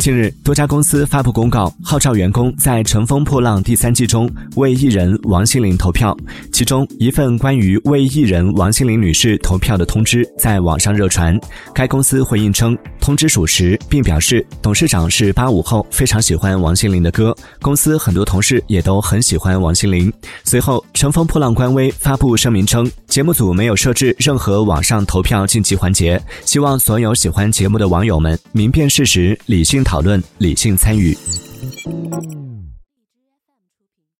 近日，多家公司发布公告，号召员工在《乘风破浪》第三季中为艺人王心凌投票。其中一份关于为艺人王心凌女士投票的通知在网上热传。该公司回应称，通知属实，并表示董事长是八五后，非常喜欢王心凌的歌，公司很多同事也都很喜欢王心凌。随后，《乘风破浪》官微发布声明称，节目组没有设置任何网上投票晋级环节，希望所有喜欢节目的网友们明辨事实，理性。讨论，理性参与。